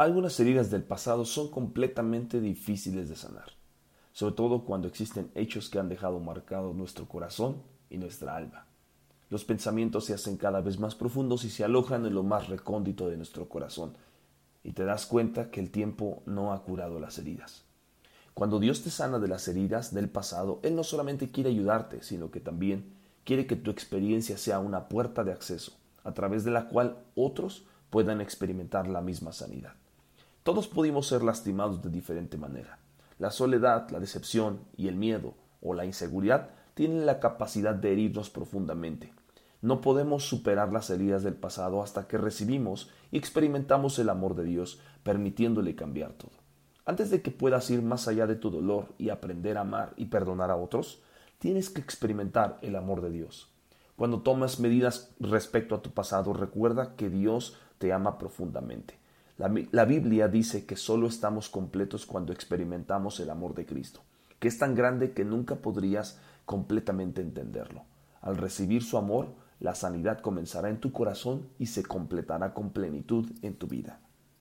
Algunas heridas del pasado son completamente difíciles de sanar, sobre todo cuando existen hechos que han dejado marcado nuestro corazón y nuestra alma. Los pensamientos se hacen cada vez más profundos y se alojan en lo más recóndito de nuestro corazón, y te das cuenta que el tiempo no ha curado las heridas. Cuando Dios te sana de las heridas del pasado, Él no solamente quiere ayudarte, sino que también quiere que tu experiencia sea una puerta de acceso, a través de la cual otros puedan experimentar la misma sanidad. Todos pudimos ser lastimados de diferente manera. La soledad, la decepción y el miedo o la inseguridad tienen la capacidad de herirnos profundamente. No podemos superar las heridas del pasado hasta que recibimos y experimentamos el amor de Dios, permitiéndole cambiar todo. Antes de que puedas ir más allá de tu dolor y aprender a amar y perdonar a otros, tienes que experimentar el amor de Dios. Cuando tomas medidas respecto a tu pasado, recuerda que Dios te ama profundamente. La, Biblia dice que solo estamos completos cuando experimentamos el amor de Cristo, que es tan grande que nunca podrías completamente entenderlo. Al recibir su amor, la sanidad comenzará en tu corazón y se completará con plenitud en tu vida.